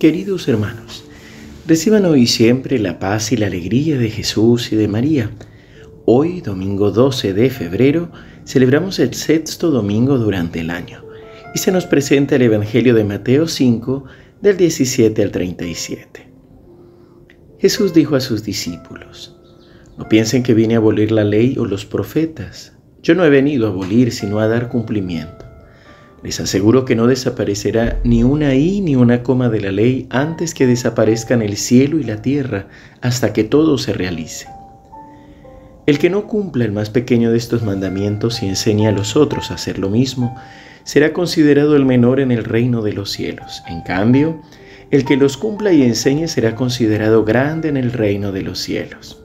Queridos hermanos, reciban hoy siempre la paz y la alegría de Jesús y de María. Hoy, domingo 12 de febrero, celebramos el sexto domingo durante el año y se nos presenta el Evangelio de Mateo 5 del 17 al 37. Jesús dijo a sus discípulos, no piensen que vine a abolir la ley o los profetas. Yo no he venido a abolir, sino a dar cumplimiento. Les aseguro que no desaparecerá ni una i ni una coma de la ley antes que desaparezcan el cielo y la tierra, hasta que todo se realice. El que no cumpla el más pequeño de estos mandamientos y enseñe a los otros a hacer lo mismo, será considerado el menor en el reino de los cielos. En cambio, el que los cumpla y enseñe será considerado grande en el reino de los cielos.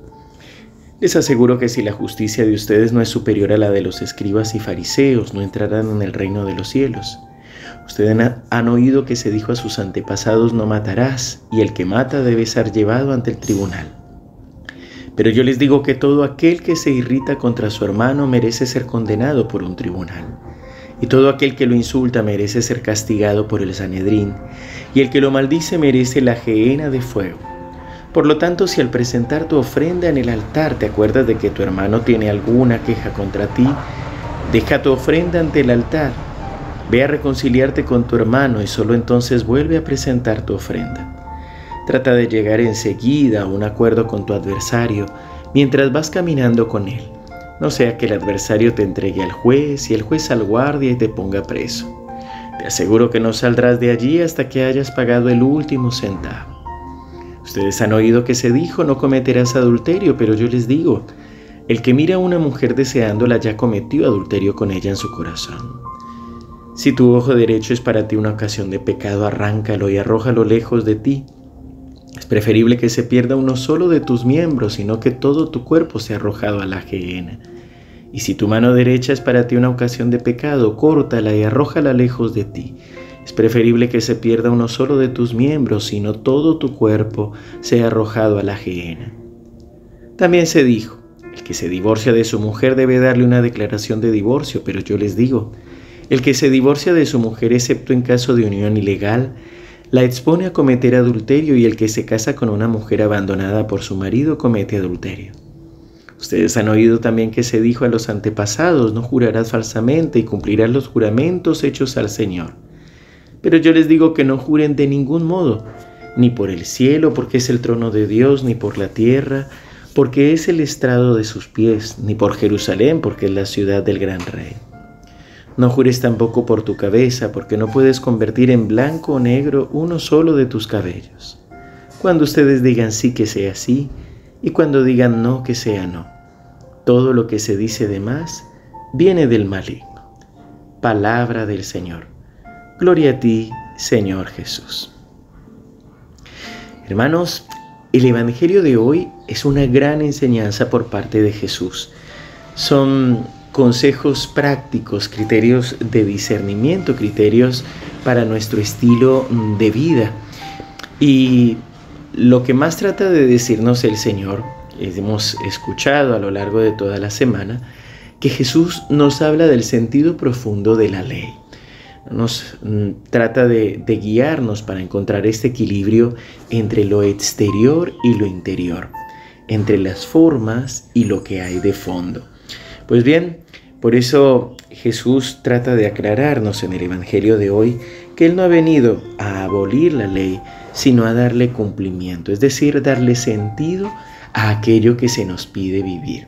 Les aseguro que si la justicia de ustedes no es superior a la de los escribas y fariseos, no entrarán en el reino de los cielos. Ustedes han oído que se dijo a sus antepasados, no matarás, y el que mata debe ser llevado ante el tribunal. Pero yo les digo que todo aquel que se irrita contra su hermano merece ser condenado por un tribunal. Y todo aquel que lo insulta merece ser castigado por el Sanedrín, y el que lo maldice merece la gehenna de fuego. Por lo tanto, si al presentar tu ofrenda en el altar te acuerdas de que tu hermano tiene alguna queja contra ti, deja tu ofrenda ante el altar, ve a reconciliarte con tu hermano y solo entonces vuelve a presentar tu ofrenda. Trata de llegar enseguida a un acuerdo con tu adversario mientras vas caminando con él. No sea que el adversario te entregue al juez y el juez al guardia y te ponga preso. Te aseguro que no saldrás de allí hasta que hayas pagado el último centavo. Ustedes han oído que se dijo, no cometerás adulterio, pero yo les digo, el que mira a una mujer deseándola ya cometió adulterio con ella en su corazón. Si tu ojo derecho es para ti una ocasión de pecado, arráncalo y arrójalo lejos de ti. Es preferible que se pierda uno solo de tus miembros, sino que todo tu cuerpo sea arrojado a la gehenna. Y si tu mano derecha es para ti una ocasión de pecado, córtala y arrójala lejos de ti. Es preferible que se pierda uno solo de tus miembros, sino todo tu cuerpo sea arrojado a la gehenna. También se dijo, el que se divorcia de su mujer debe darle una declaración de divorcio, pero yo les digo, el que se divorcia de su mujer excepto en caso de unión ilegal, la expone a cometer adulterio y el que se casa con una mujer abandonada por su marido comete adulterio. Ustedes han oído también que se dijo a los antepasados, no jurarás falsamente y cumplirás los juramentos hechos al Señor. Pero yo les digo que no juren de ningún modo, ni por el cielo, porque es el trono de Dios, ni por la tierra, porque es el estrado de sus pies, ni por Jerusalén, porque es la ciudad del gran rey. No jures tampoco por tu cabeza, porque no puedes convertir en blanco o negro uno solo de tus cabellos. Cuando ustedes digan sí que sea sí, y cuando digan no que sea no. Todo lo que se dice de más viene del maligno. Palabra del Señor. Gloria a ti, Señor Jesús. Hermanos, el Evangelio de hoy es una gran enseñanza por parte de Jesús. Son consejos prácticos, criterios de discernimiento, criterios para nuestro estilo de vida. Y lo que más trata de decirnos el Señor, hemos escuchado a lo largo de toda la semana, que Jesús nos habla del sentido profundo de la ley nos mm, trata de, guiarnos para encontrar este equilibrio entre lo exterior y lo interior, entre las formas y lo que hay de fondo. Pues bien, por eso Jesús trata de aclararnos en el Evangelio de hoy que Él no ha venido a abolir la ley, sino a darle cumplimiento, es decir, darle sentido a aquello que se nos pide vivir.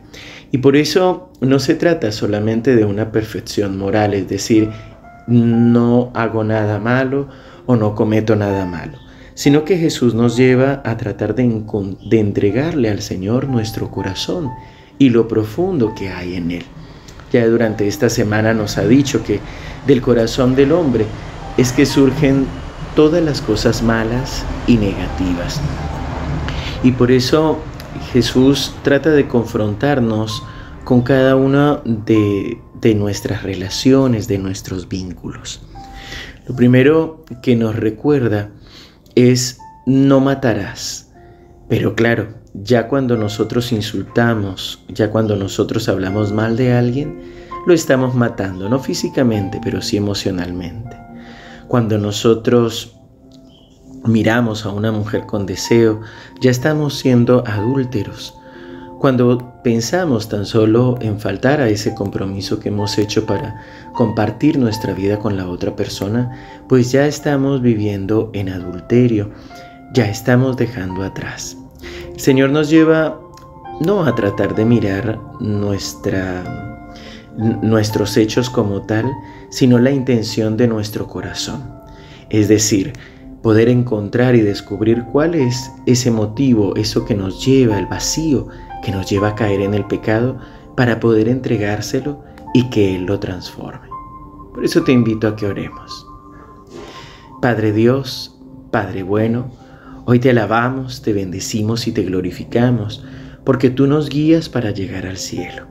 Y por eso no se trata solamente de una perfección moral, es decir, no hago nada malo o no cometo nada malo, sino que Jesús nos lleva a tratar de, entregarle al Señor nuestro corazón y lo profundo que hay en él. Ya durante esta semana nos ha dicho que del corazón del hombre es que surgen todas las cosas malas y negativas. Y por eso Jesús trata de confrontarnos con cada una de, nuestras relaciones, de nuestros vínculos. Lo primero que nos recuerda es no matarás. Pero claro, ya cuando nosotros insultamos, ya cuando nosotros hablamos mal de alguien, lo estamos matando, no físicamente, pero sí emocionalmente. Cuando nosotros miramos a una mujer con deseo, ya estamos siendo adúlteros. Cuando pensamos tan solo en faltar a ese compromiso que hemos hecho para compartir nuestra vida con la otra persona, pues ya estamos viviendo en adulterio, ya estamos dejando atrás. Señor nos lleva no a tratar de mirar nuestros hechos como tal, sino la intención de nuestro corazón. Es decir, poder encontrar y descubrir cuál es ese motivo, eso que nos lleva, el vacío que nos lleva a caer en el pecado, para poder entregárselo y que Él lo transforme. Por eso te invito a que oremos. Padre Dios, Padre bueno, hoy te alabamos, te bendecimos y te glorificamos, porque tú nos guías para llegar al cielo.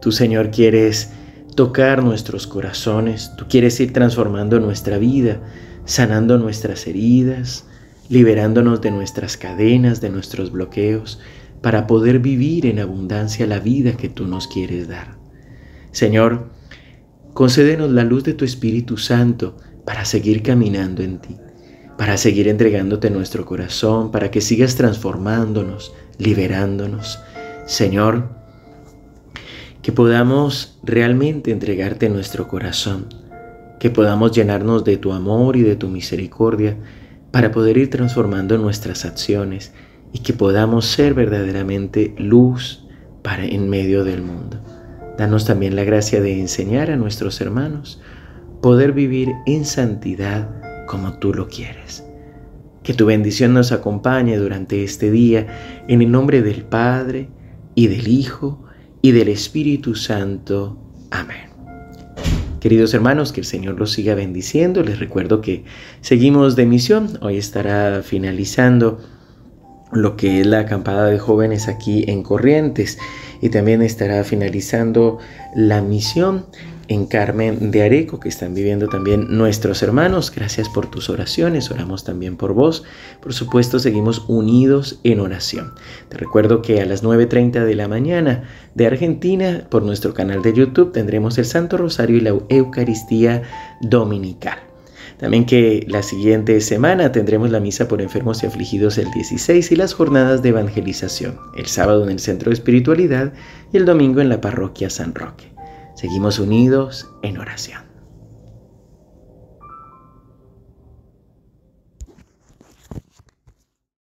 Tú, Señor, quieres tocar nuestros corazones, tú quieres ir transformando nuestra vida, sanando nuestras heridas, liberándonos de nuestras cadenas, de nuestros bloqueos, para poder vivir en abundancia la vida que tú nos quieres dar. Señor, concédenos la luz de tu Espíritu Santo para seguir caminando en ti, para seguir entregándote nuestro corazón, para que sigas transformándonos, liberándonos. Señor, que podamos realmente entregarte nuestro corazón que podamos llenarnos de tu amor y de tu misericordia para poder ir transformando nuestras acciones y que podamos ser verdaderamente luz para en medio del mundo. Danos también la gracia de enseñar a nuestros hermanos poder vivir en santidad como tú lo quieres. Que tu bendición nos acompañe durante este día en el nombre del Padre y del Hijo y del Espíritu Santo. Amén. Queridos hermanos, que el Señor los siga bendiciendo. Les recuerdo que seguimos de misión. Hoy estará finalizando lo que es la acampada de jóvenes aquí en Corrientes y también estará finalizando la misión en Carmen de Areco, que están viviendo también nuestros hermanos. Gracias por tus oraciones, oramos también por vos. Por supuesto, seguimos unidos en oración. Te recuerdo que a las 9.30 de la mañana de Argentina, por nuestro canal de YouTube, tendremos el Santo Rosario y la Eucaristía Dominical. También que la siguiente semana tendremos la misa por enfermos y afligidos el 16 y las jornadas de evangelización, el sábado en el Centro de Espiritualidad y el domingo en la parroquia San Roque. Seguimos unidos en oración.